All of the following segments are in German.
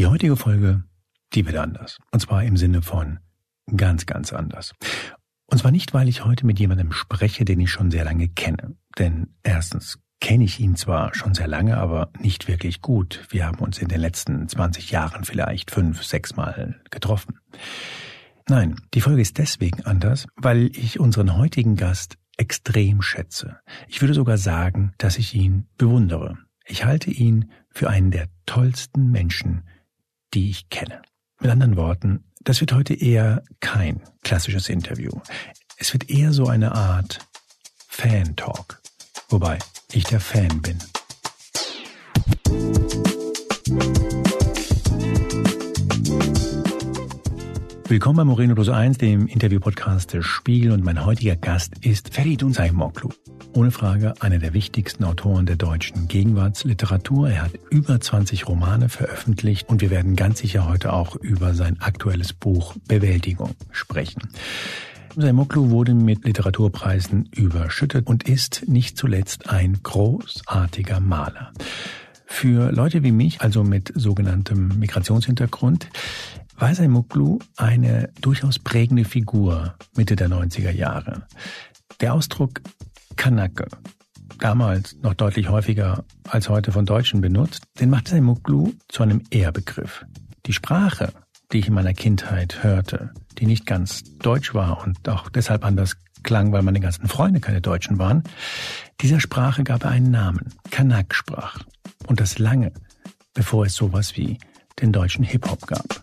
Die heutige Folge, die wird anders. Und zwar im Sinne von ganz, ganz anders. Und zwar nicht, weil ich heute mit jemandem spreche, den ich schon sehr lange kenne. Denn erstens kenne ich ihn zwar schon sehr lange, aber nicht wirklich gut. Wir haben uns in den letzten 20 Jahren vielleicht fünf, sechs Mal getroffen. Nein, die Folge ist deswegen anders, weil ich unseren heutigen Gast extrem schätze. Ich würde sogar sagen, dass ich ihn bewundere. Ich halte ihn für einen der tollsten Menschen, die ich kenne. Mit anderen Worten, das wird heute eher kein klassisches Interview. Es wird eher so eine Art Fan-Talk, wobei ich der Fan bin. Willkommen bei Moreno Plus 1, dem Interview-Podcast des Spiegel und mein heutiger Gast ist Feridun Saimoglu. Ohne Frage einer der wichtigsten Autoren der deutschen Gegenwartsliteratur. Er hat über 20 Romane veröffentlicht und wir werden ganz sicher heute auch über sein aktuelles Buch Bewältigung sprechen. Saimoglu wurde mit Literaturpreisen überschüttet und ist nicht zuletzt ein großartiger Maler. Für Leute wie mich, also mit sogenanntem Migrationshintergrund, war Saimoglu eine durchaus prägende Figur Mitte der 90er Jahre. Der Ausdruck Kanake, damals noch deutlich häufiger als heute von Deutschen benutzt, den machte Muglu zu einem Ehrbegriff. Die Sprache, die ich in meiner Kindheit hörte, die nicht ganz deutsch war und auch deshalb anders klang, weil meine ganzen Freunde keine Deutschen waren, dieser Sprache gab er einen Namen, Kanak-Sprach. Und das lange, bevor es sowas wie den deutschen Hip-Hop gab.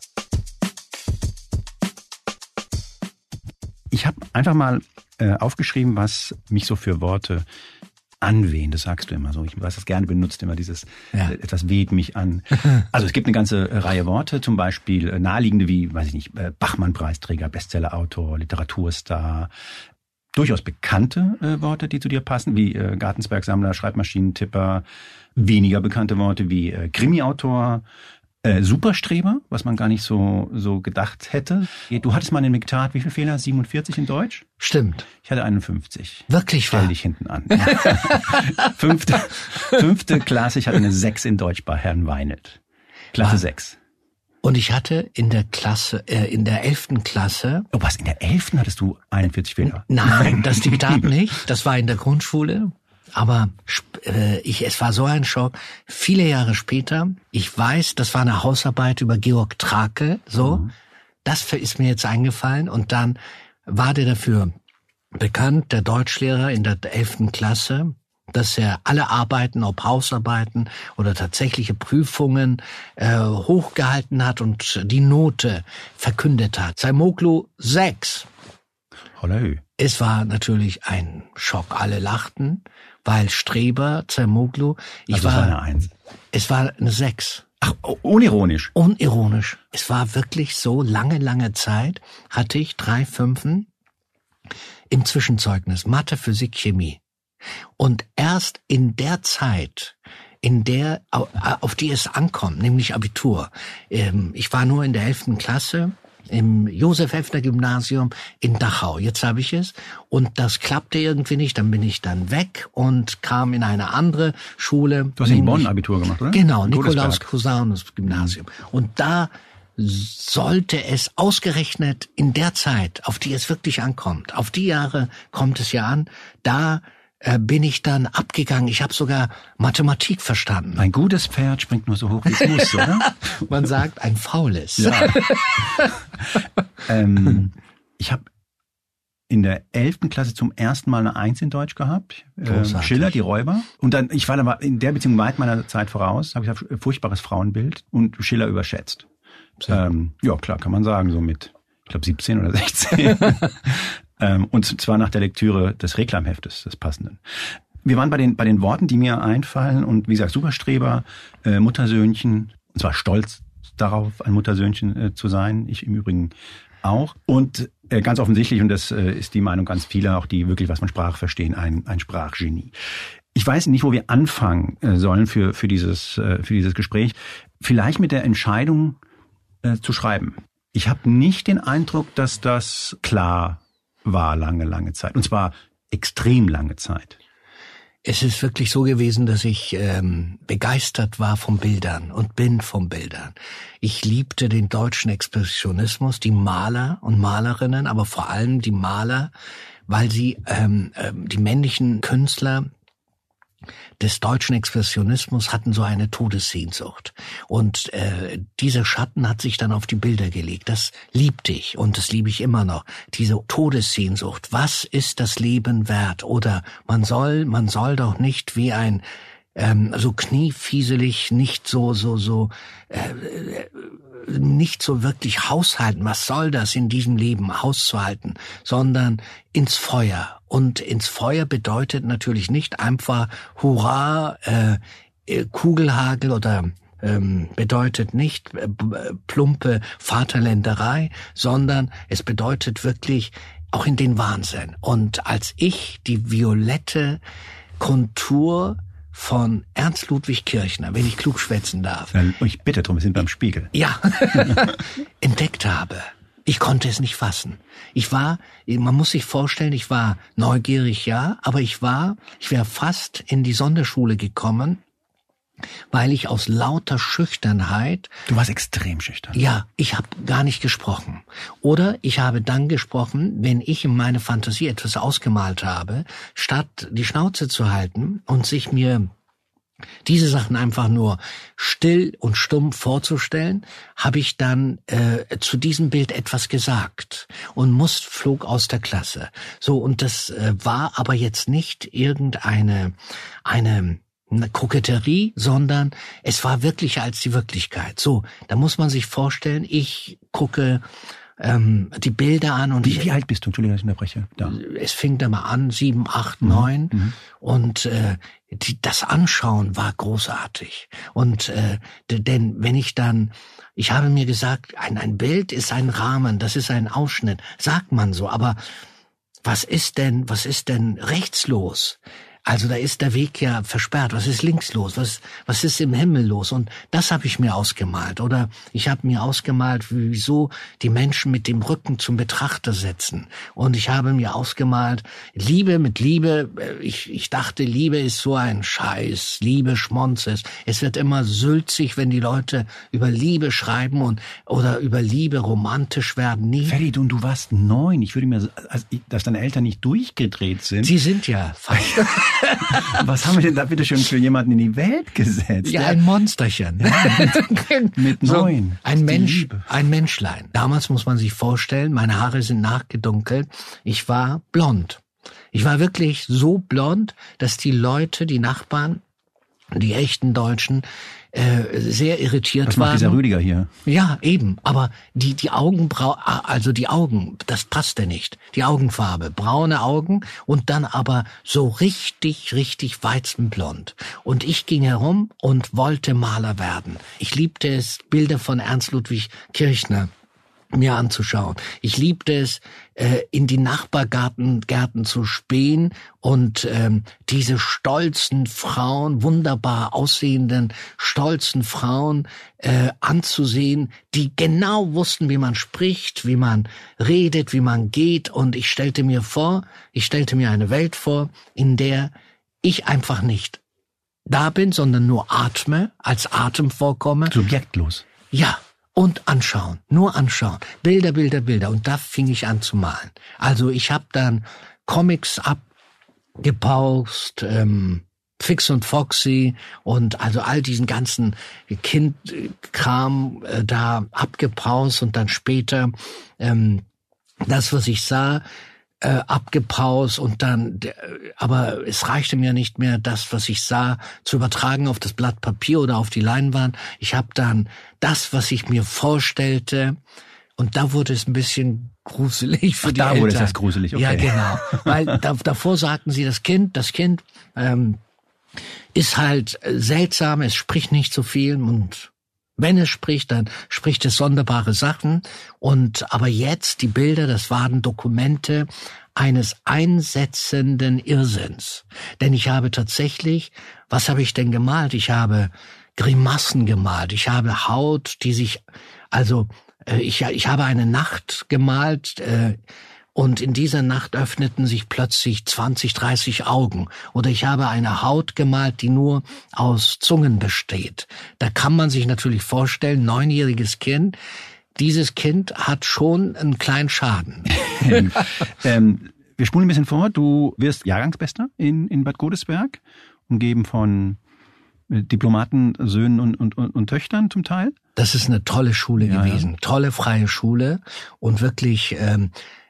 Ich habe einfach mal äh, aufgeschrieben, was mich so für Worte anwehen, das sagst du immer so. Ich weiß das gerne benutzt, immer dieses, ja. äh, etwas weht mich an. Also es gibt eine ganze Reihe Worte, zum Beispiel äh, naheliegende wie, weiß ich nicht, äh, Bachmann-Preisträger, Bestsellerautor, Literaturstar, durchaus bekannte äh, Worte, die zu dir passen, wie äh, Gartensbergsammler, Schreibmaschinentipper, weniger bekannte Worte wie äh, Krimi-Autor, äh, Superstreber, was man gar nicht so, so gedacht hätte. Du hattest mal in Miktat, wie viel Fehler? 47 in Deutsch? Stimmt. Ich hatte 51. Wirklich Stell wahr? dich hinten an. fünfte, fünfte Klasse, ich hatte eine 6 in Deutsch bei Herrn Weinelt. Klasse ah. 6. Und ich hatte in der Klasse, äh, in der elften Klasse. Oh, was? In der elften hattest du 41 Fehler? Nein, das Diktat nicht. Das war in der Grundschule. Aber äh, ich, es war so ein Schock. Viele Jahre später, ich weiß, das war eine Hausarbeit über Georg Trake, so. Mhm. Das ist mir jetzt eingefallen. Und dann war der dafür bekannt, der Deutschlehrer in der elften Klasse, dass er alle Arbeiten, ob Hausarbeiten oder tatsächliche Prüfungen, äh, hochgehalten hat und die Note verkündet hat. Saimoglu 6. Hallo. Es war natürlich ein Schock. Alle lachten weil Streber, Zermoglu, ich also war, war eine Eins. Es war eine Sechs. Ach, unironisch. Unironisch. Es war wirklich so lange, lange Zeit hatte ich drei Fünfen im Zwischenzeugnis Mathe, Physik, Chemie. Und erst in der Zeit, in der, auf die es ankommt, nämlich Abitur. Ähm, ich war nur in der elften Klasse im Josef Heffner Gymnasium in Dachau. Jetzt habe ich es und das klappte irgendwie nicht. Dann bin ich dann weg und kam in eine andere Schule. Du hast in Bonn Abitur gemacht, oder? Genau, Nikolaus Cusanus Gymnasium. Und da sollte es ausgerechnet in der Zeit, auf die es wirklich ankommt, auf die Jahre kommt es ja an, da äh, bin ich dann abgegangen. Ich habe sogar Mathematik verstanden. Ein gutes Pferd springt nur so hoch, wie es muss, oder? Man sagt ein faules. Ja. ähm, ich habe in der elften Klasse zum ersten Mal eine Eins in Deutsch gehabt. Ähm, Schiller, die Räuber. Und dann, ich war dann in der Beziehung weit meiner Zeit voraus, habe ich gesagt, furchtbares Frauenbild und Schiller überschätzt. Ähm, ja, klar, kann man sagen, so mit, ich glaube 17 oder 16. Ähm, und zwar nach der Lektüre des Reklamheftes, des passenden. Wir waren bei den, bei den Worten, die mir einfallen und wie gesagt, Superstreber, äh, Muttersöhnchen, und zwar stolz darauf, ein Muttersöhnchen äh, zu sein. Ich im Übrigen auch. Und äh, ganz offensichtlich, und das äh, ist die Meinung ganz vieler, auch die wirklich was von Sprache verstehen, ein, ein Sprachgenie. Ich weiß nicht, wo wir anfangen äh, sollen für, für, dieses, äh, für dieses Gespräch. Vielleicht mit der Entscheidung äh, zu schreiben. Ich habe nicht den Eindruck, dass das klar war lange, lange Zeit. Und zwar extrem lange Zeit. es ist wirklich so gewesen, dass ich ähm, begeistert war von Bildern und bin von Bildern. Ich liebte den deutschen Expressionismus, die Maler und Malerinnen, aber vor allem die Maler, weil sie ähm, ähm, die männlichen Künstler des deutschen Expressionismus hatten so eine Todessehnsucht. Und äh, dieser Schatten hat sich dann auf die Bilder gelegt. Das liebte ich und das liebe ich immer noch. Diese Todessehnsucht. Was ist das Leben wert? Oder man soll, man soll doch nicht wie ein ähm, so kniefieselig, nicht so, so, so, äh, äh nicht so wirklich haushalten. Was soll das in diesem Leben hauszuhalten? Sondern ins Feuer. Und ins Feuer bedeutet natürlich nicht einfach Hurra, äh, äh Kugelhagel oder ähm, bedeutet nicht äh, plumpe Vaterländerei, sondern es bedeutet wirklich auch in den Wahnsinn. Und als ich die violette Kontur von Ernst Ludwig Kirchner, wenn ich klug schwätzen darf. Ich bitte drum, wir sind beim Spiegel. Ja, entdeckt habe. Ich konnte es nicht fassen. Ich war, man muss sich vorstellen, ich war neugierig, ja, aber ich war, ich wäre fast in die Sonderschule gekommen, weil ich aus lauter Schüchternheit. Du warst extrem schüchtern. Ja, ich habe gar nicht gesprochen. Oder ich habe dann gesprochen, wenn ich in meine Fantasie etwas ausgemalt habe, statt die Schnauze zu halten und sich mir diese Sachen einfach nur still und stumm vorzustellen, habe ich dann äh, zu diesem Bild etwas gesagt und muss flog aus der Klasse. So und das äh, war aber jetzt nicht irgendeine eine Koketterie, sondern es war wirklicher als die Wirklichkeit. So, da muss man sich vorstellen, ich gucke ähm, die Bilder an und wie, ich, wie alt bist du? Entschuldigung, dass ich unterbreche. Da. Es fing da mal an, sieben, acht, mhm. neun mhm. und äh, die, das Anschauen war großartig. Und äh, denn wenn ich dann ich habe mir gesagt, ein, ein Bild ist ein Rahmen, das ist ein Ausschnitt, sagt man so, aber was ist denn, was ist denn rechtslos? Also da ist der Weg ja versperrt. Was ist links los? Was, was ist im Himmel los? Und das habe ich mir ausgemalt. Oder ich habe mir ausgemalt, wieso die Menschen mit dem Rücken zum Betrachter setzen. Und ich habe mir ausgemalt, Liebe mit Liebe. Ich, ich dachte, Liebe ist so ein Scheiß. Liebe schmonzes. Es wird immer sülzig, wenn die Leute über Liebe schreiben und oder über Liebe romantisch werden. Nie. Ferid, und du warst neun. Ich würde mir, also, dass deine Eltern nicht durchgedreht sind. Sie sind ja. Was haben wir denn da bitte schön für jemanden in die Welt gesetzt? Ja, ein Monsterchen. Ja, mit, neun. So, ein Mensch, ein Menschlein. Damals muss man sich vorstellen, meine Haare sind nachgedunkelt. Ich war blond. Ich war wirklich so blond, dass die Leute, die Nachbarn, die echten Deutschen, äh, sehr irritiert macht dieser Rüdiger hier? Ja, eben. Aber die, die Augenbrau, also die Augen, das passte nicht. Die Augenfarbe. Braune Augen und dann aber so richtig, richtig weizenblond. Und ich ging herum und wollte Maler werden. Ich liebte es, Bilder von Ernst Ludwig Kirchner mir anzuschauen. Ich liebte es, äh, in die Nachbargarten Gärten zu spähen und ähm, diese stolzen Frauen, wunderbar aussehenden, stolzen Frauen äh, anzusehen, die genau wussten, wie man spricht, wie man redet, wie man geht. Und ich stellte mir vor, ich stellte mir eine Welt vor, in der ich einfach nicht da bin, sondern nur atme, als Atem vorkomme. Subjektlos. Ja, und anschauen, nur anschauen, Bilder, Bilder, Bilder. Und da fing ich an zu malen. Also ich habe dann Comics abgepaust, ähm, Fix und Foxy und also all diesen ganzen Kindkram äh, da abgepaust und dann später ähm, das, was ich sah, äh, abgepaust und dann, aber es reichte mir nicht mehr, das, was ich sah, zu übertragen auf das Blatt Papier oder auf die Leinwand. Ich habe dann das, was ich mir vorstellte, und da wurde es ein bisschen gruselig für Ach, die da Eltern. wurde es erst gruselig, okay. Ja, genau. Weil da, davor sagten sie, das Kind, das Kind ähm, ist halt seltsam, es spricht nicht so viel und wenn es spricht, dann spricht es sonderbare Sachen. Und aber jetzt die Bilder, das waren Dokumente eines einsetzenden Irrsinns. Denn ich habe tatsächlich, was habe ich denn gemalt? Ich habe Grimassen gemalt. Ich habe Haut, die sich, also äh, ich, ich habe eine Nacht gemalt. Äh, und in dieser Nacht öffneten sich plötzlich 20, 30 Augen. Oder ich habe eine Haut gemalt, die nur aus Zungen besteht. Da kann man sich natürlich vorstellen, neunjähriges Kind, dieses Kind hat schon einen kleinen Schaden. ähm, wir spulen ein bisschen vor. Du wirst Jahrgangsbester in, in Bad Godesberg, umgeben von äh, Diplomaten, Söhnen und, und, und, und Töchtern zum Teil. Das ist eine tolle Schule ja, gewesen, ja. tolle freie Schule und wirklich ähm,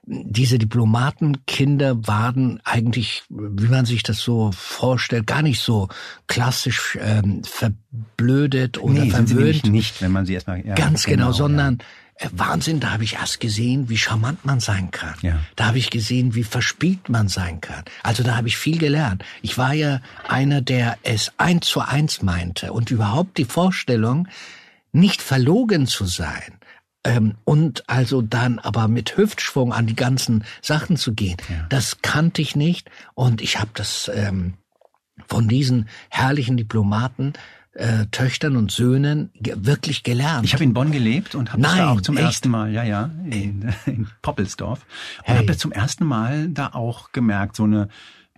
diese Diplomatenkinder waren eigentlich, wie man sich das so vorstellt, gar nicht so klassisch ähm, verblödet oder nee, verwöhnt. Sind sie nicht, wenn man sie erstmal ja, ganz genau, genau sondern ja. Äh, Wahnsinn, da habe ich erst gesehen, wie charmant man sein kann. Ja. Da habe ich gesehen, wie verspielt man sein kann. Also da habe ich viel gelernt. Ich war ja einer, der es eins zu eins meinte und überhaupt die Vorstellung, nicht verlogen zu sein, ähm, und also dann aber mit Hüftschwung an die ganzen Sachen zu gehen, ja. das kannte ich nicht. Und ich habe das ähm, von diesen herrlichen Diplomaten äh, Töchtern und Söhnen ge wirklich gelernt. Ich habe in Bonn gelebt und habe da auch zum echt? ersten Mal, ja, ja, in, in Poppelsdorf und hey. habe zum ersten Mal da auch gemerkt, so eine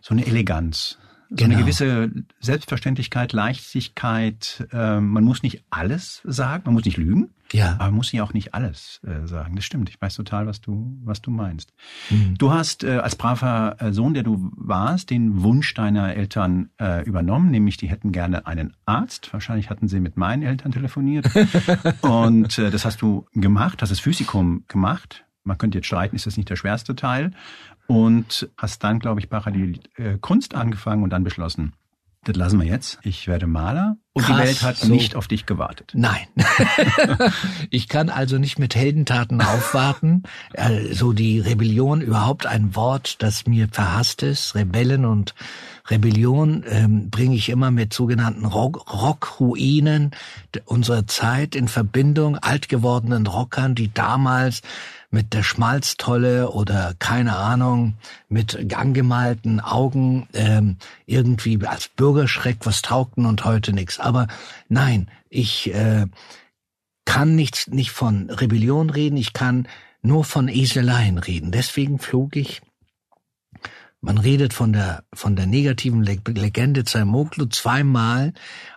so eine Eleganz. So genau. eine gewisse Selbstverständlichkeit, Leichtigkeit. Äh, man muss nicht alles sagen, man muss nicht lügen. Ja. Aber man muss ja auch nicht alles äh, sagen. Das stimmt. Ich weiß total, was du, was du meinst. Mhm. Du hast äh, als braver äh, Sohn, der du warst, den Wunsch deiner Eltern äh, übernommen, nämlich die hätten gerne einen Arzt. Wahrscheinlich hatten sie mit meinen Eltern telefoniert. Und äh, das hast du gemacht, hast das Physikum gemacht. Man könnte jetzt streiten, ist das nicht der schwerste Teil? Und hast dann, glaube ich, parallel äh, Kunst angefangen und dann beschlossen, das lassen wir jetzt. Ich werde Maler und Krass, die Welt hat so. nicht auf dich gewartet. Nein. ich kann also nicht mit Heldentaten aufwarten. Also die Rebellion überhaupt ein Wort, das mir verhasst ist. Rebellen und Rebellion ähm, bringe ich immer mit sogenannten Rock Rockruinen unserer Zeit in Verbindung, alt gewordenen Rockern, die damals mit der Schmalztolle oder keine Ahnung, mit angemalten Augen ähm, irgendwie als Bürgerschreck was taugten und heute nichts. Aber nein, ich äh, kann nicht, nicht von Rebellion reden, ich kann nur von Eseleien reden. Deswegen flog ich man redet von der, von der negativen Legende Zermoglu zweimal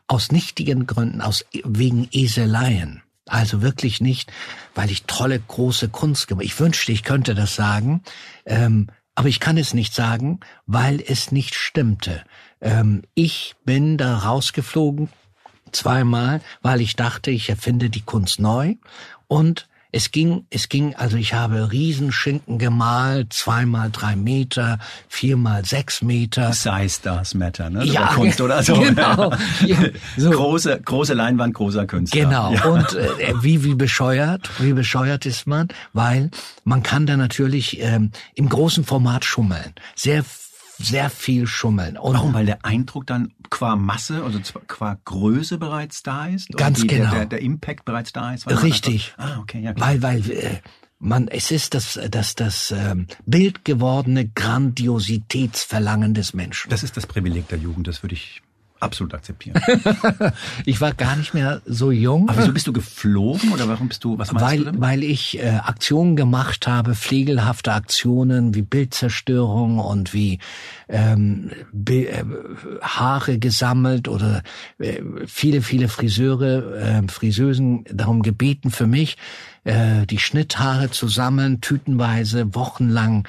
aus nichtigen Gründen, aus, wegen Eseleien. Also wirklich nicht, weil ich tolle große Kunst gemacht. Ich wünschte, ich könnte das sagen, ähm, aber ich kann es nicht sagen, weil es nicht stimmte. Ähm, ich bin da rausgeflogen zweimal, weil ich dachte, ich erfinde die Kunst neu und es ging, es ging, also ich habe Riesenschinken gemalt, zweimal drei Meter, viermal sechs Meter. Size does matter, ne? Ja, Kunst oder so. Genau. Ja, so. Große, große Leinwand, großer Künstler. Genau. Ja. Und äh, wie, wie bescheuert, wie bescheuert ist man? Weil man kann da natürlich ähm, im großen Format schummeln. Sehr sehr viel schummeln. Und Warum? Weil der Eindruck dann qua Masse, also qua Größe bereits da ist? Ganz die, genau. Der, der, der, Impact bereits da ist? Richtig. Ah, okay, ja. Klar. Weil, weil, äh, man, es ist das, das, das ähm, Bild gewordene Grandiositätsverlangen des Menschen. Das ist das Privileg der Jugend, das würde ich absolut akzeptieren. ich war gar nicht mehr so jung. Aber wieso bist du geflogen oder warum bist du, was meinst weil, du denn? Weil ich äh, Aktionen gemacht habe, pflegelhafte Aktionen wie Bildzerstörung und wie ähm, äh, Haare gesammelt oder äh, viele, viele Friseure, äh, Friseusen darum gebeten für mich, äh, die Schnitthaare zu sammeln, tütenweise, wochenlang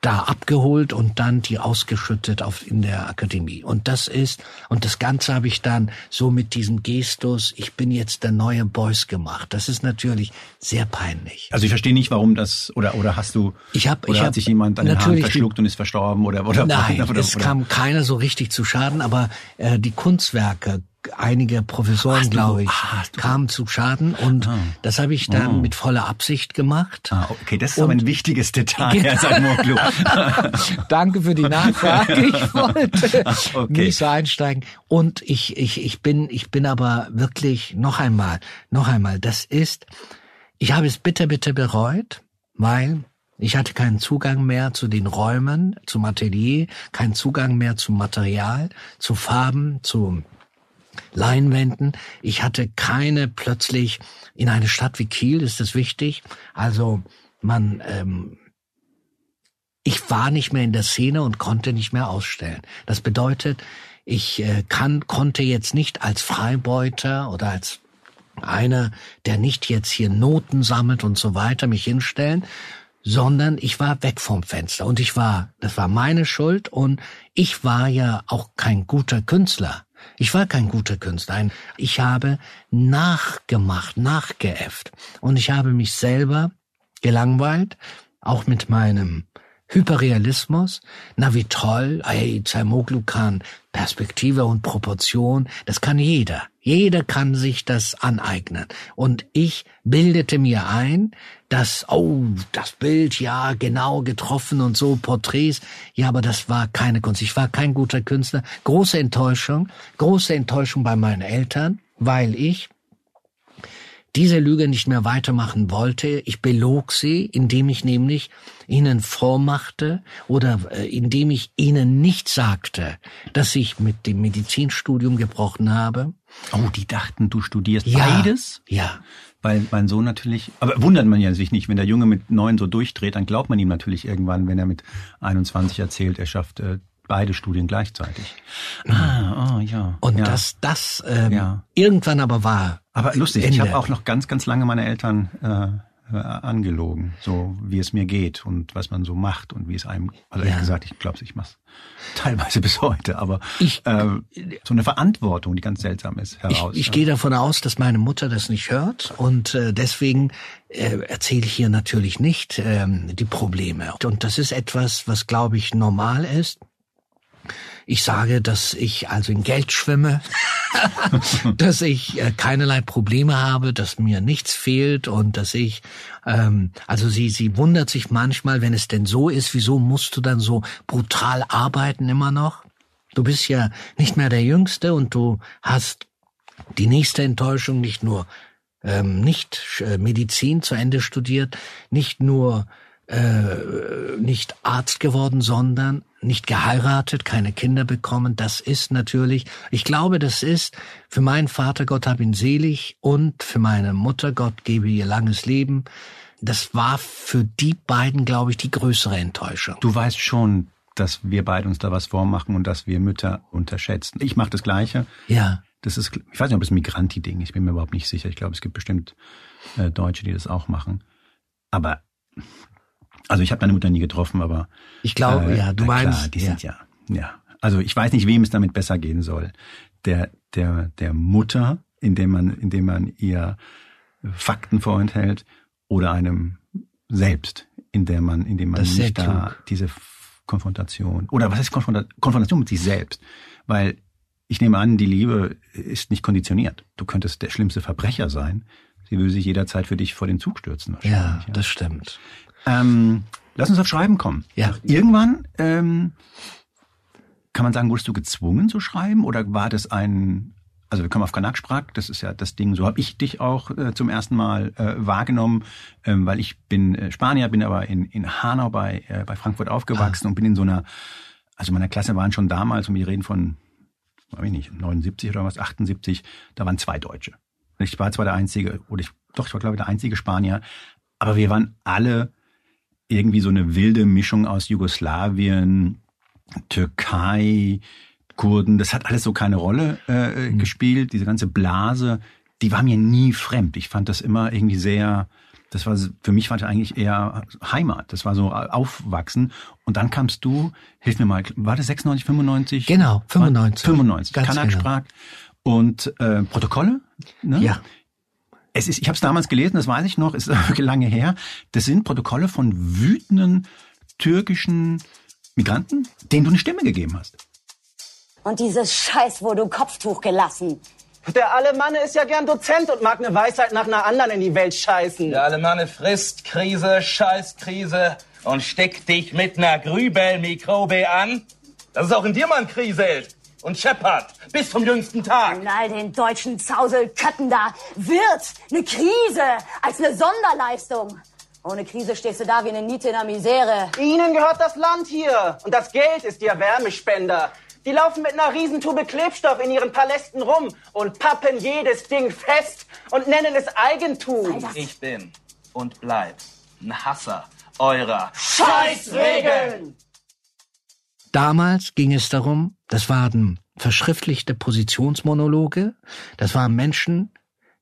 da abgeholt und dann die ausgeschüttet auf in der Akademie. Und das ist und das Ganze habe ich dann so mit diesem Gestus, ich bin jetzt der neue Boys gemacht. Das ist natürlich sehr peinlich. Also ich verstehe nicht, warum das oder oder hast du ich hab, oder ich hat hab sich jemand an den Haaren verschluckt und ist verstorben oder oder Nein, oder, oder, es kam keiner so richtig zu Schaden, aber äh, die Kunstwerke einige Professoren, glaube ich, ah, kamen zu Schaden und ah. das habe ich dann oh. mit voller Absicht gemacht. Ah, okay, das ist und, aber ein wichtiges Detail, Herr Danke für die Nachfrage. Ich wollte okay. nicht so einsteigen. Und ich, ich, ich bin, ich bin aber wirklich noch einmal, noch einmal, das ist, ich habe es bitter, bitter bereut, weil ich hatte keinen Zugang mehr zu den Räumen, zum Atelier, keinen Zugang mehr zum Material, zu Farben, zu Leinwänden. Ich hatte keine plötzlich in eine Stadt wie Kiel, ist das wichtig. Also man ähm, ich war nicht mehr in der Szene und konnte nicht mehr ausstellen. Das bedeutet, ich äh, kann, konnte jetzt nicht als Freibeuter oder als einer, der nicht jetzt hier Noten sammelt und so weiter, mich hinstellen, sondern ich war weg vom Fenster und ich war, das war meine Schuld und ich war ja auch kein guter Künstler. Ich war kein guter Künstler. Ich habe nachgemacht, nachgeäfft und ich habe mich selber gelangweilt, auch mit meinem Hyperrealismus, na wie toll, ey, Zaimoglu kann Perspektive und Proportion, das kann jeder. Jeder kann sich das aneignen. Und ich bildete mir ein, dass, oh, das Bild, ja, genau getroffen und so, Porträts, ja, aber das war keine Kunst. Ich war kein guter Künstler. Große Enttäuschung, große Enttäuschung bei meinen Eltern, weil ich diese Lüge nicht mehr weitermachen wollte. Ich belog sie, indem ich nämlich ihnen vormachte oder äh, indem ich ihnen nicht sagte, dass ich mit dem Medizinstudium gebrochen habe. Oh, die dachten, du studierst ja, beides? Ja. Weil mein Sohn natürlich, aber wundert man ja sich nicht, wenn der Junge mit neun so durchdreht, dann glaubt man ihm natürlich irgendwann, wenn er mit 21 erzählt, er schafft äh, beide Studien gleichzeitig. Ah, oh, ja. Und ja. das, das ähm, ja. irgendwann aber war. Aber lustig, Ende. ich habe auch noch ganz, ganz lange meine Eltern äh, äh, angelogen, so wie es mir geht und was man so macht und wie es einem. Also ja. ehrlich gesagt, ich glaube, ich mach's teilweise bis heute, aber ich, äh, so eine Verantwortung, die ganz seltsam ist, heraus. Ich, ich gehe davon aus, dass meine Mutter das nicht hört und äh, deswegen äh, erzähle ich hier natürlich nicht ähm, die Probleme. Und das ist etwas, was glaube ich normal ist. Ich sage, dass ich also in Geld schwimme, dass ich äh, keinerlei Probleme habe, dass mir nichts fehlt und dass ich, ähm, also sie, sie wundert sich manchmal, wenn es denn so ist, wieso musst du dann so brutal arbeiten immer noch? Du bist ja nicht mehr der Jüngste und du hast die nächste Enttäuschung nicht nur ähm, nicht äh, Medizin zu Ende studiert, nicht nur äh, nicht Arzt geworden, sondern nicht geheiratet, keine Kinder bekommen. Das ist natürlich, ich glaube, das ist für meinen Vater, Gott hab ihn selig, und für meine Mutter, Gott gebe ihr langes Leben. Das war für die beiden, glaube ich, die größere Enttäuschung. Du weißt schon, dass wir beide uns da was vormachen und dass wir Mütter unterschätzen. Ich mache das Gleiche. Ja. Das ist, ich weiß nicht, ob es ein Migranti-Ding ist. Ich bin mir überhaupt nicht sicher. Ich glaube, es gibt bestimmt äh, Deutsche, die das auch machen. Aber also ich habe deine Mutter nie getroffen, aber ich glaube, äh, ja, du meinst, klar, die ja. sind ja, ja. Also ich weiß nicht, wem es damit besser gehen soll. Der der der Mutter, indem man indem man ihr Fakten vorenthält, oder einem selbst, in der man indem man nicht da diese Konfrontation oder was heißt Konfrontation mit sich selbst, weil ich nehme an, die Liebe ist nicht konditioniert. Du könntest der schlimmste Verbrecher sein. Sie würde sich jederzeit für dich vor den Zug stürzen. Ja, ja, das stimmt. Ähm, lass uns auf Schreiben kommen. Ja. Irgendwann ähm, kann man sagen, wurdest du gezwungen zu schreiben oder war das ein also wir kommen auf Kanak-Sprach, das ist ja das Ding, so habe ich dich auch äh, zum ersten Mal äh, wahrgenommen, ähm, weil ich bin äh, Spanier, bin aber in, in Hanau bei, äh, bei Frankfurt aufgewachsen ah. und bin in so einer, also meiner Klasse waren schon damals, und wir reden von, weiß ich nicht, 79 oder was, 78, da waren zwei Deutsche. Ich war zwar der einzige, oder ich, doch, ich war glaube ich der einzige Spanier, aber wir waren alle irgendwie so eine wilde Mischung aus Jugoslawien, Türkei, Kurden. Das hat alles so keine Rolle äh, mhm. gespielt. Diese ganze Blase, die war mir nie fremd. Ich fand das immer irgendwie sehr, das war für mich war das eigentlich eher Heimat. Das war so Aufwachsen. Und dann kamst du, hilf mir mal, war das 96, 95? Genau, 95. 95. Kanak sprach. Genau. Und äh, Protokolle? Ne? Ja. Es ist, ich habe es damals gelesen, das weiß ich noch, ist lange her. Das sind Protokolle von wütenden türkischen Migranten, denen du eine Stimme gegeben hast. Und dieses Scheiß wurde Kopftuch gelassen. Der Alemanne ist ja gern Dozent und mag eine Weisheit nach einer anderen in die Welt scheißen. Der Alemanne frisst Krise, Scheißkrise und steckt dich mit einer Grübelmikrobe an. Dass es auch in dir mal kriselt und scheppert bis zum jüngsten Tag. Und all den deutschen Zauselkötten da wird eine Krise als eine Sonderleistung. Ohne Krise stehst du da wie eine Niete in der Misere. Ihnen gehört das Land hier und das Geld ist ihr Wärmespender. Die laufen mit einer Riesentube Klebstoff in ihren Palästen rum und pappen jedes Ding fest und nennen es Eigentum. Ich bin und bleib ein Hasser eurer Scheißregeln! Damals ging es darum, das waren verschriftlichte Positionsmonologe, das waren Menschen,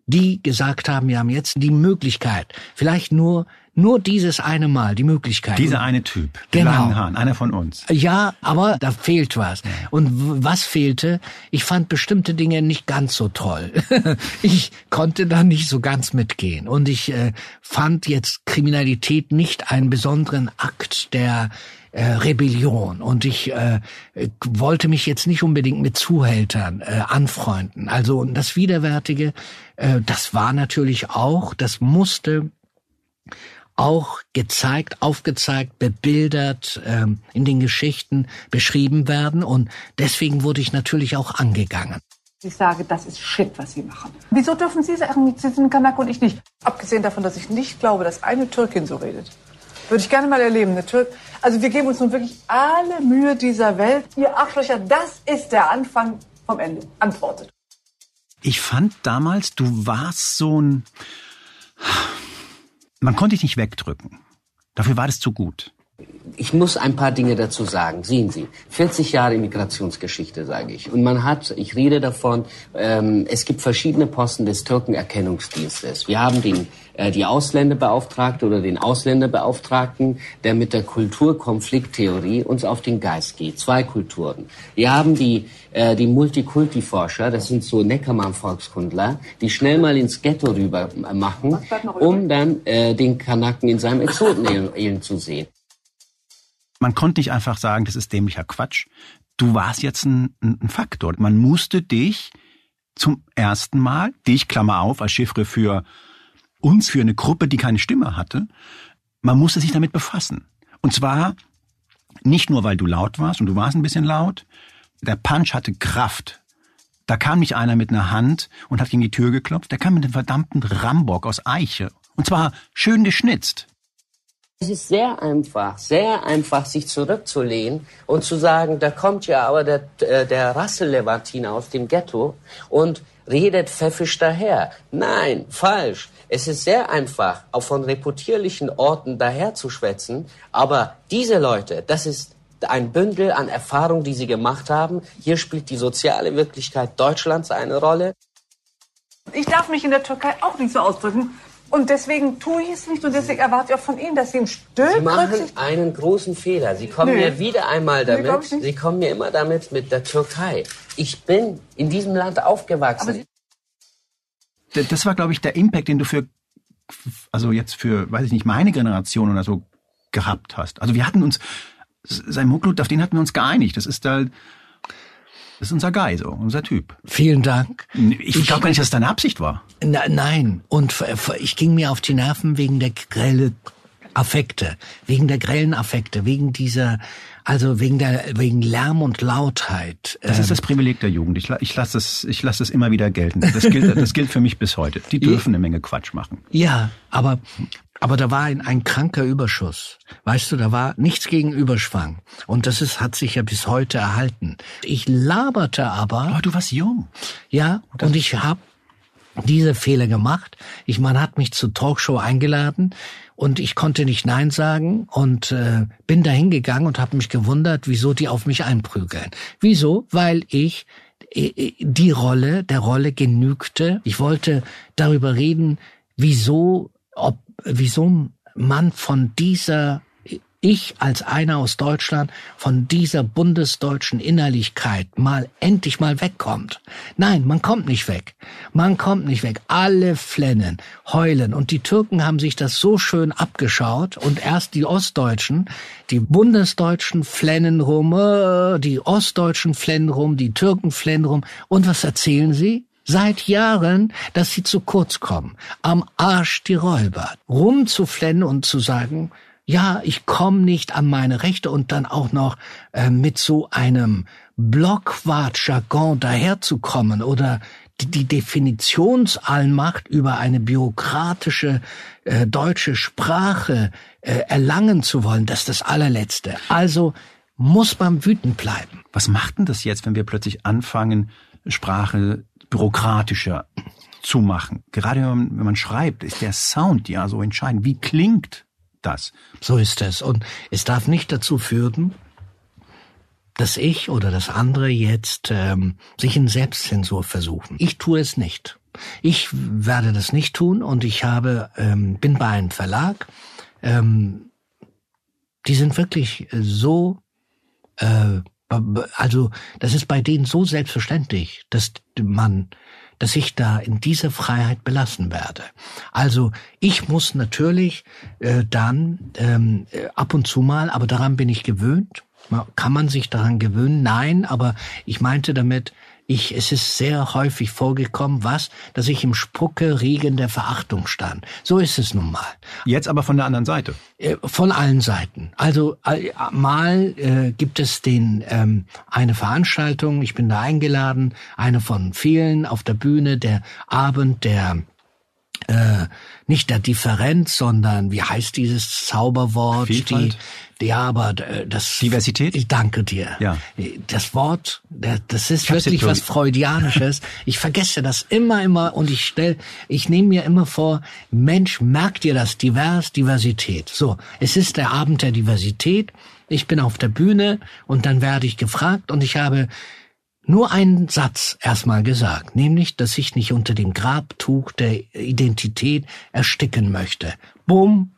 die gesagt haben, wir haben jetzt die Möglichkeit, vielleicht nur nur dieses eine Mal, die Möglichkeit. Dieser eine Typ, genau. langen Haaren, einer von uns. Ja, aber da fehlt was. Und was fehlte? Ich fand bestimmte Dinge nicht ganz so toll. ich konnte da nicht so ganz mitgehen. Und ich äh, fand jetzt Kriminalität nicht einen besonderen Akt der äh, Rebellion und ich äh, wollte mich jetzt nicht unbedingt mit Zuhältern äh, anfreunden. Also das Widerwärtige, äh, das war natürlich auch, das musste auch gezeigt, aufgezeigt, bebildert, ähm, in den Geschichten beschrieben werden. Und deswegen wurde ich natürlich auch angegangen. Ich sage, das ist Shit, was Sie machen. Wieso dürfen Sie sagen, Sie sind Kanak und ich nicht? Abgesehen davon, dass ich nicht glaube, dass eine Türkin so redet. Würde ich gerne mal erleben. Türk also wir geben uns nun wirklich alle Mühe dieser Welt. Ihr Arschlöcher, das ist der Anfang vom Ende. Antwortet. Ich fand damals, du warst so ein man konnte dich nicht wegdrücken. Dafür war das zu gut. Ich muss ein paar Dinge dazu sagen. Sehen Sie, 40 Jahre Immigrationsgeschichte, sage ich. Und man hat, ich rede davon, ähm, es gibt verschiedene Posten des Türkenerkennungsdienstes. Wir haben den, äh, die Ausländerbeauftragte oder den Ausländerbeauftragten, der mit der Kulturkonflikttheorie uns auf den Geist geht. Zwei Kulturen. Wir haben die, äh, die Multikulti-Forscher, das sind so Neckermann-Volkskundler, die schnell mal ins Ghetto rüber machen, um dann äh, den Kanaken in seinem Exotenelend zu sehen man konnte nicht einfach sagen, das ist dämlicher Quatsch. Du warst jetzt ein, ein Faktor. Man musste dich zum ersten Mal, dich, Klammer auf, als Chiffre für uns, für eine Gruppe, die keine Stimme hatte, man musste sich damit befassen. Und zwar nicht nur, weil du laut warst, und du warst ein bisschen laut, der Punch hatte Kraft. Da kam nicht einer mit einer Hand und hat gegen die Tür geklopft, der kam mit einem verdammten Rambock aus Eiche. Und zwar schön geschnitzt. Es ist sehr einfach, sehr einfach, sich zurückzulehnen und zu sagen, da kommt ja aber der, äh, der Rassellevantiner aus dem Ghetto und redet pfeffisch daher. Nein, falsch. Es ist sehr einfach, auch von reputierlichen Orten daher zu schwätzen, aber diese Leute, das ist ein Bündel an Erfahrungen, die sie gemacht haben. Hier spielt die soziale Wirklichkeit Deutschlands eine Rolle. Ich darf mich in der Türkei auch nicht so ausdrücken, und deswegen tue ich es nicht und deswegen erwarte ich auch von Ihnen, dass Sie ein Stück Sie machen einen großen Fehler. Sie kommen Nö. mir wieder einmal damit. Nö, Sie kommen mir immer damit mit der Türkei. Ich bin in diesem Land aufgewachsen. das war, glaube ich, der Impact, den du für, also jetzt für, weiß ich nicht, meine Generation oder so gehabt hast. Also wir hatten uns, sein Mucklut, auf den hatten wir uns geeinigt. Das ist halt, das ist unser Guy, so, unser Typ. Vielen Dank. Ich glaube gar nicht, dass es deine Absicht war. Na, nein, und ich ging mir auf die Nerven wegen der grelle Affekte, wegen der grellen Affekte, wegen dieser, also wegen der, wegen Lärm und Lautheit. Das ist ähm, das Privileg der Jugend. Ich, ich lasse es, ich lasse es immer wieder gelten. Das gilt, das gilt für mich bis heute. Die dürfen eine Menge Quatsch machen. Ja, aber aber da war ein, ein kranker Überschuss. Weißt du, da war nichts gegen Überschwang. Und das ist, hat sich ja bis heute erhalten. Ich laberte aber. Aber du warst jung. Ja, und ich habe diese Fehler gemacht. Ich, man hat mich zur Talkshow eingeladen und ich konnte nicht Nein sagen und äh, bin da hingegangen und habe mich gewundert, wieso die auf mich einprügeln. Wieso? Weil ich äh, äh, die Rolle, der Rolle genügte. Ich wollte darüber reden, wieso, ob wieso man von dieser ich als einer aus Deutschland von dieser bundesdeutschen Innerlichkeit mal endlich mal wegkommt. Nein, man kommt nicht weg. Man kommt nicht weg. Alle flennen, heulen. Und die Türken haben sich das so schön abgeschaut und erst die Ostdeutschen, die Bundesdeutschen flennen rum, äh, die Ostdeutschen flennen rum, die Türken flennen rum. Und was erzählen sie? seit Jahren, dass sie zu kurz kommen. Am Arsch die Räuber. Rumzuflennen und zu sagen, ja, ich komme nicht an meine Rechte und dann auch noch äh, mit so einem Blockwart-Jargon daherzukommen oder die, Definitionsallmacht über eine bürokratische äh, deutsche Sprache äh, erlangen zu wollen, das ist das allerletzte. Also muss man wütend bleiben. Was macht denn das jetzt, wenn wir plötzlich anfangen, Sprache bürokratischer zu machen. Gerade wenn man, wenn man schreibt, ist der Sound ja so entscheidend. Wie klingt das. So ist es. Und es darf nicht dazu führen, dass ich oder das andere jetzt ähm, sich in Selbstzensur versuchen. Ich tue es nicht. Ich werde das nicht tun und ich habe ähm, bin bei einem Verlag. Ähm, die sind wirklich so äh, also das ist bei denen so selbstverständlich, dass man dass ich da in dieser Freiheit belassen werde. Also ich muss natürlich äh, dann ähm, ab und zu mal, aber daran bin ich gewöhnt. Kann man sich daran gewöhnen? Nein, aber ich meinte damit, ich, es ist sehr häufig vorgekommen, was, dass ich im Spucke-Regen der Verachtung stand. So ist es nun mal. Jetzt aber von der anderen Seite. Äh, von allen Seiten. Also mal äh, gibt es den ähm, eine Veranstaltung, ich bin da eingeladen, eine von vielen auf der Bühne, der Abend der äh, nicht der Differenz, sondern wie heißt dieses Zauberwort? Vielfalt? Die, ja, aber äh, das Diversität. Ich danke dir. Ja. Das Wort, das ist wirklich was Freudianisches. ich vergesse das immer, immer und ich stell, ich nehme mir immer vor, Mensch, merkt ihr das? Divers, Diversität. So, es ist der Abend der Diversität. Ich bin auf der Bühne und dann werde ich gefragt und ich habe nur einen Satz erstmal gesagt, nämlich, dass ich nicht unter dem Grabtuch der Identität ersticken möchte. Bumm,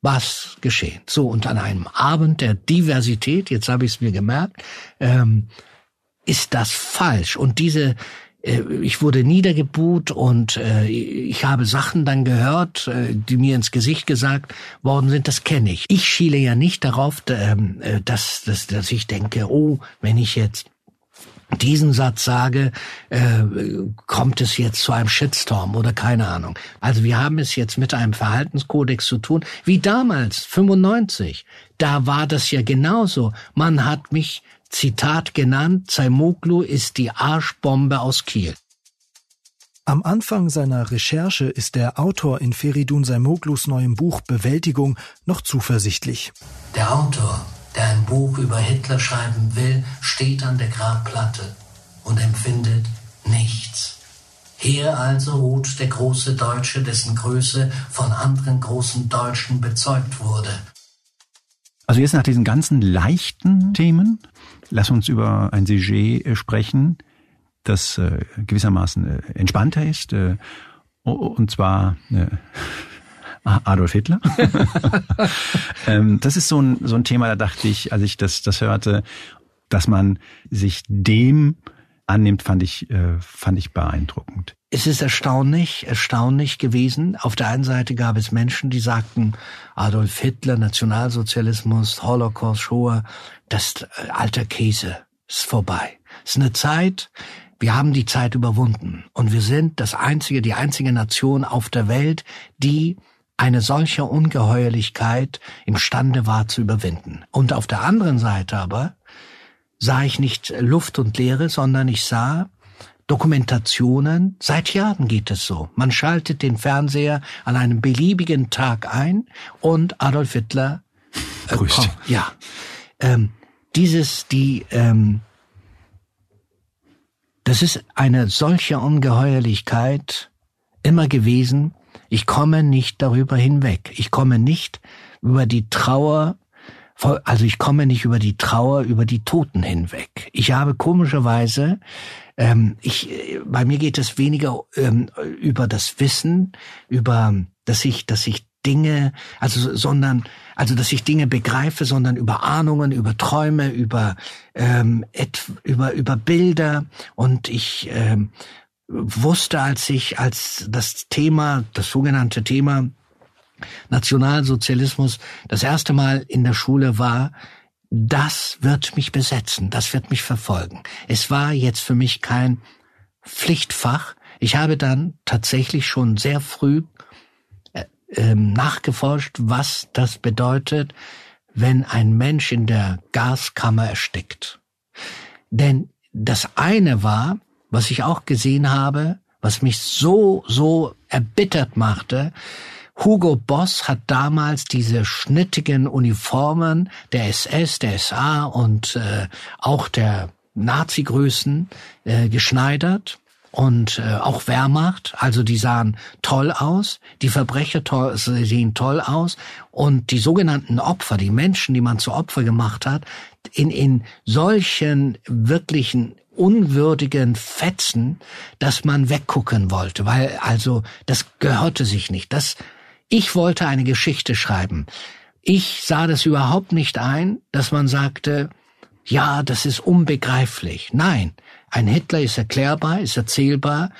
was geschehen. So, und an einem Abend der Diversität, jetzt habe ich es mir gemerkt, ähm, ist das falsch. Und diese, äh, ich wurde niedergebuht und äh, ich habe Sachen dann gehört, äh, die mir ins Gesicht gesagt worden sind, das kenne ich. Ich schiele ja nicht darauf, ähm, äh, dass, dass, dass ich denke, oh, wenn ich jetzt diesen Satz sage, äh, kommt es jetzt zu einem Shitstorm oder keine Ahnung. Also wir haben es jetzt mit einem Verhaltenskodex zu tun, wie damals, 95. Da war das ja genauso. Man hat mich, Zitat genannt, Zaimoglu ist die Arschbombe aus Kiel. Am Anfang seiner Recherche ist der Autor in Feridun Saimoglus neuem Buch Bewältigung noch zuversichtlich. Der Autor der ein Buch über Hitler schreiben will, steht an der Grabplatte und empfindet nichts. Hier also ruht der große Deutsche, dessen Größe von anderen großen Deutschen bezeugt wurde. Also jetzt nach diesen ganzen leichten Themen, lass uns über ein Sujet äh, sprechen, das äh, gewissermaßen äh, entspannter ist, und zwar Adolf Hitler. ähm, das ist so ein, so ein Thema, da dachte ich, als ich das, das hörte, dass man sich dem annimmt, fand ich, äh, fand ich beeindruckend. Es ist erstaunlich, erstaunlich gewesen. Auf der einen Seite gab es Menschen, die sagten, Adolf Hitler, Nationalsozialismus, Holocaust, Shoah, das äh, alter Käse ist vorbei. Es ist eine Zeit, wir haben die Zeit überwunden und wir sind das einzige, die einzige Nation auf der Welt, die eine solche Ungeheuerlichkeit imstande war zu überwinden. Und auf der anderen Seite aber sah ich nicht Luft und Leere, sondern ich sah Dokumentationen. Seit Jahren geht es so. Man schaltet den Fernseher an einem beliebigen Tag ein und Adolf Hitler äh, Grüßt. ja. Ähm, dieses, die, ähm, das ist eine solche Ungeheuerlichkeit immer gewesen, ich komme nicht darüber hinweg. Ich komme nicht über die Trauer, also ich komme nicht über die Trauer über die Toten hinweg. Ich habe komischerweise, ähm, ich, bei mir geht es weniger ähm, über das Wissen, über, dass ich, dass ich Dinge, also sondern, also dass ich Dinge begreife, sondern über Ahnungen, über Träume, über ähm, et, über über Bilder und ich ähm, wusste, als ich, als das Thema, das sogenannte Thema Nationalsozialismus das erste Mal in der Schule war, das wird mich besetzen, das wird mich verfolgen. Es war jetzt für mich kein Pflichtfach. Ich habe dann tatsächlich schon sehr früh äh, äh, nachgeforscht, was das bedeutet, wenn ein Mensch in der Gaskammer erstickt. Denn das eine war, was ich auch gesehen habe, was mich so, so erbittert machte, Hugo Boss hat damals diese schnittigen Uniformen der SS, der SA und äh, auch der Nazi-Größen äh, geschneidert und äh, auch Wehrmacht, also die sahen toll aus, die Verbrecher toll, sehen toll aus und die sogenannten Opfer, die Menschen, die man zu Opfer gemacht hat, in, in solchen wirklichen unwürdigen Fetzen, dass man weggucken wollte, weil also das gehörte sich nicht. Das, ich wollte eine Geschichte schreiben. Ich sah das überhaupt nicht ein, dass man sagte, ja, das ist unbegreiflich. Nein, ein Hitler ist erklärbar, ist erzählbar.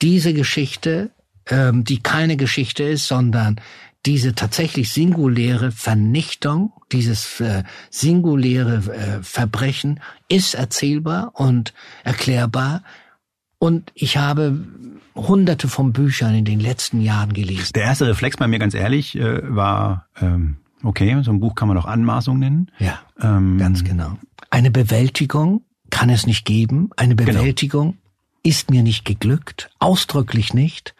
Diese Geschichte, ähm, die keine Geschichte ist, sondern diese tatsächlich singuläre Vernichtung, dieses äh, singuläre äh, Verbrechen ist erzählbar und erklärbar. Und ich habe hunderte von Büchern in den letzten Jahren gelesen. Der erste Reflex bei mir, ganz ehrlich, äh, war, ähm, okay, so ein Buch kann man auch Anmaßung nennen. Ja, ähm, ganz genau. Eine Bewältigung kann es nicht geben. Eine genau. Bewältigung genau. ist mir nicht geglückt, ausdrücklich nicht.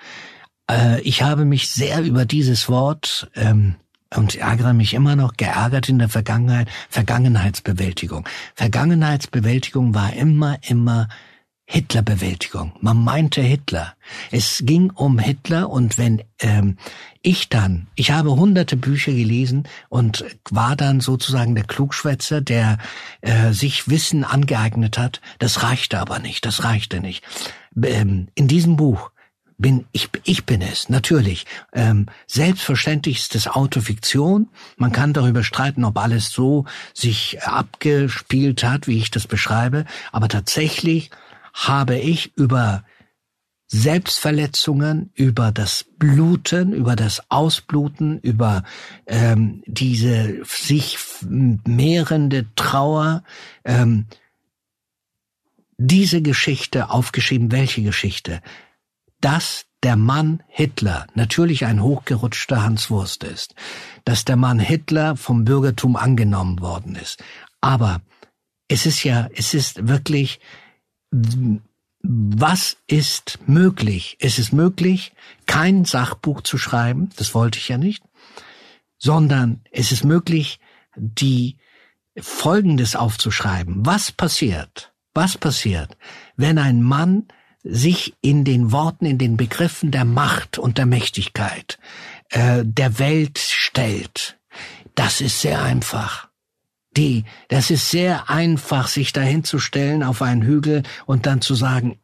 Äh, ich habe mich sehr über dieses Wort ähm, und ärgere mich immer noch geärgert in der Vergangenheit. Vergangenheitsbewältigung. Vergangenheitsbewältigung war immer, immer Hitlerbewältigung. Man meinte Hitler. Es ging um Hitler und wenn ähm, ich dann, ich habe hunderte Bücher gelesen und war dann sozusagen der Klugschwätzer, der äh, sich Wissen angeeignet hat. Das reichte aber nicht, das reichte nicht. Ähm, in diesem Buch bin ich, ich bin es, natürlich. Ähm, selbstverständlich ist es Autofiktion. Man kann darüber streiten, ob alles so sich abgespielt hat, wie ich das beschreibe. Aber tatsächlich habe ich über Selbstverletzungen, über das Bluten, über das Ausbluten, über ähm, diese sich mehrende Trauer, ähm, diese Geschichte aufgeschrieben. Welche Geschichte? Dass der Mann Hitler natürlich ein hochgerutschter Hans Wurst ist, dass der Mann Hitler vom Bürgertum angenommen worden ist. Aber es ist ja, es ist wirklich was ist möglich? Es ist möglich, kein Sachbuch zu schreiben, das wollte ich ja nicht, sondern es ist möglich, die Folgendes aufzuschreiben. Was passiert? Was passiert, wenn ein Mann sich in den Worten, in den Begriffen der Macht und der Mächtigkeit äh, der Welt stellt? Das ist sehr einfach die, das ist sehr einfach, sich dahin zu stellen auf einen Hügel und dann zu sagen,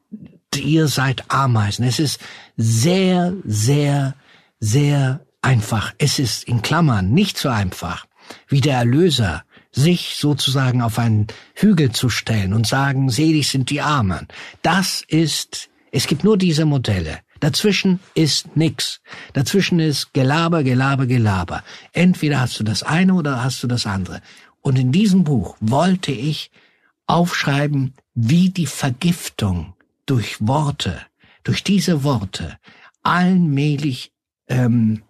ihr seid Ameisen. Es ist sehr, sehr, sehr einfach. Es ist in Klammern nicht so einfach, wie der Erlöser sich sozusagen auf einen Hügel zu stellen und sagen, selig sind die Armen. Das ist, es gibt nur diese Modelle. Dazwischen ist nix. Dazwischen ist Gelaber, Gelaber, Gelaber. Entweder hast du das eine oder hast du das andere. Und in diesem Buch wollte ich aufschreiben, wie die Vergiftung durch Worte, durch diese Worte allmählich ähm,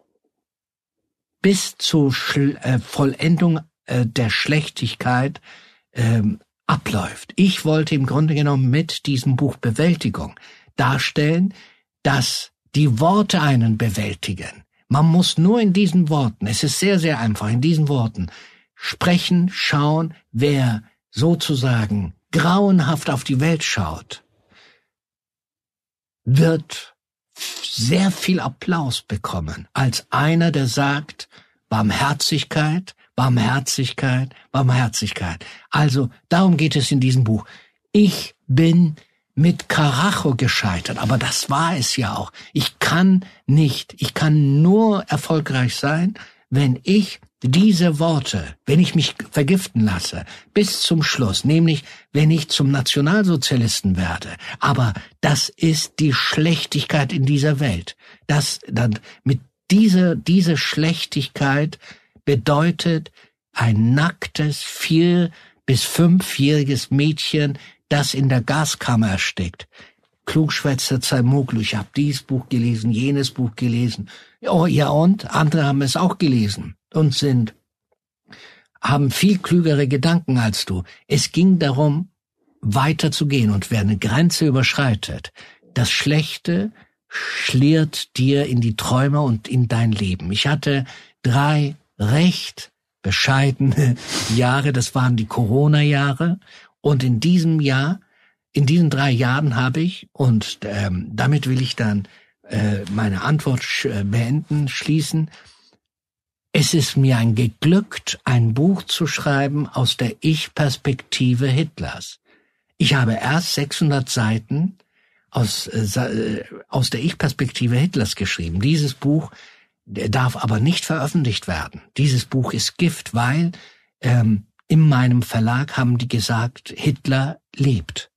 bis zur Schl äh, Vollendung äh, der Schlechtigkeit ähm, abläuft. Ich wollte im Grunde genommen mit diesem Buch Bewältigung darstellen, dass die Worte einen bewältigen. Man muss nur in diesen Worten, es ist sehr, sehr einfach, in diesen Worten sprechen, schauen, wer sozusagen grauenhaft auf die Welt schaut, wird sehr viel Applaus bekommen als einer, der sagt, Barmherzigkeit, Barmherzigkeit, Barmherzigkeit. Also darum geht es in diesem Buch. Ich bin mit Karacho gescheitert, aber das war es ja auch. Ich kann nicht, ich kann nur erfolgreich sein, wenn ich diese Worte, wenn ich mich vergiften lasse, bis zum Schluss, nämlich wenn ich zum Nationalsozialisten werde, aber das ist die Schlechtigkeit in dieser Welt. Das dann mit dieser diese Schlechtigkeit bedeutet ein nacktes vier bis fünfjähriges Mädchen, das in der Gaskammer erstickt. Klugschwätzer Zaimoglu, ich habe dieses Buch gelesen, jenes Buch gelesen. Oh ja und andere haben es auch gelesen und sind, haben viel klügere Gedanken als du. Es ging darum, weiterzugehen und wer eine Grenze überschreitet, das Schlechte schliert dir in die Träume und in dein Leben. Ich hatte drei recht bescheidene Jahre, das waren die Corona-Jahre und in diesem Jahr in diesen drei Jahren habe ich, und ähm, damit will ich dann äh, meine Antwort sch äh, beenden, schließen, es ist mir ein geglückt, ein Buch zu schreiben aus der Ich-Perspektive Hitlers. Ich habe erst 600 Seiten aus, äh, äh, aus der Ich-Perspektive Hitlers geschrieben. Dieses Buch darf aber nicht veröffentlicht werden. Dieses Buch ist Gift, weil ähm, in meinem Verlag haben die gesagt, Hitler lebt.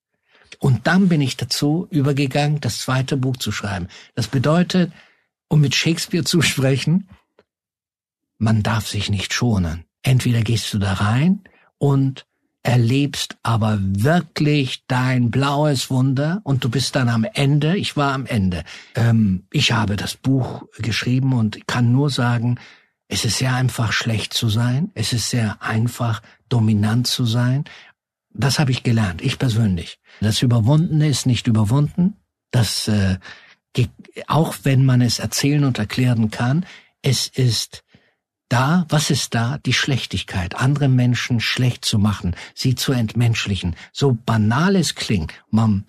Und dann bin ich dazu übergegangen, das zweite Buch zu schreiben. Das bedeutet, um mit Shakespeare zu sprechen, man darf sich nicht schonen. Entweder gehst du da rein und erlebst aber wirklich dein blaues Wunder und du bist dann am Ende. Ich war am Ende. Ähm, ich habe das Buch geschrieben und kann nur sagen, es ist sehr einfach schlecht zu sein. Es ist sehr einfach dominant zu sein. Das habe ich gelernt, ich persönlich. Das Überwundene ist nicht überwunden. Das, äh, auch wenn man es erzählen und erklären kann, es ist da, was ist da? Die Schlechtigkeit, andere Menschen schlecht zu machen, sie zu entmenschlichen. So banal es klingt, man,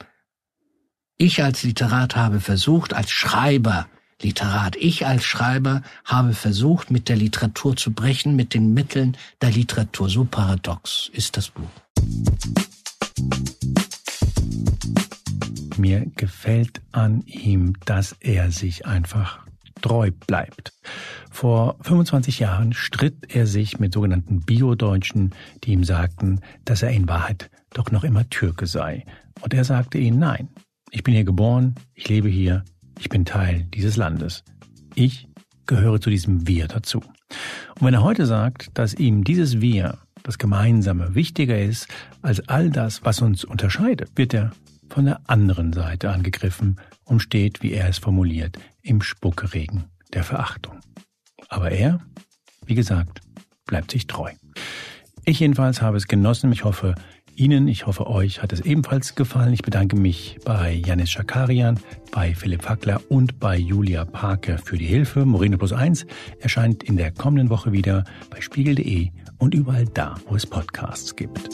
ich als Literat habe versucht, als Schreiber, Literat, ich als Schreiber habe versucht, mit der Literatur zu brechen, mit den Mitteln der Literatur. So paradox ist das Buch. Mir gefällt an ihm, dass er sich einfach treu bleibt. Vor 25 Jahren stritt er sich mit sogenannten Bio-Deutschen, die ihm sagten, dass er in Wahrheit doch noch immer Türke sei. Und er sagte ihnen, nein, ich bin hier geboren, ich lebe hier, ich bin Teil dieses Landes. Ich gehöre zu diesem Wir dazu. Und wenn er heute sagt, dass ihm dieses Wir, das Gemeinsame, wichtiger ist als all das, was uns unterscheidet, wird er von der anderen Seite angegriffen und steht, wie er es formuliert, im Spuckeregen der Verachtung. Aber er, wie gesagt, bleibt sich treu. Ich jedenfalls habe es genossen. Ich hoffe, Ihnen, ich hoffe, euch hat es ebenfalls gefallen. Ich bedanke mich bei Janis Schakarian, bei Philipp Fackler und bei Julia Parker für die Hilfe. Moreno Plus 1 erscheint in der kommenden Woche wieder bei spiegel.de und überall da, wo es Podcasts gibt.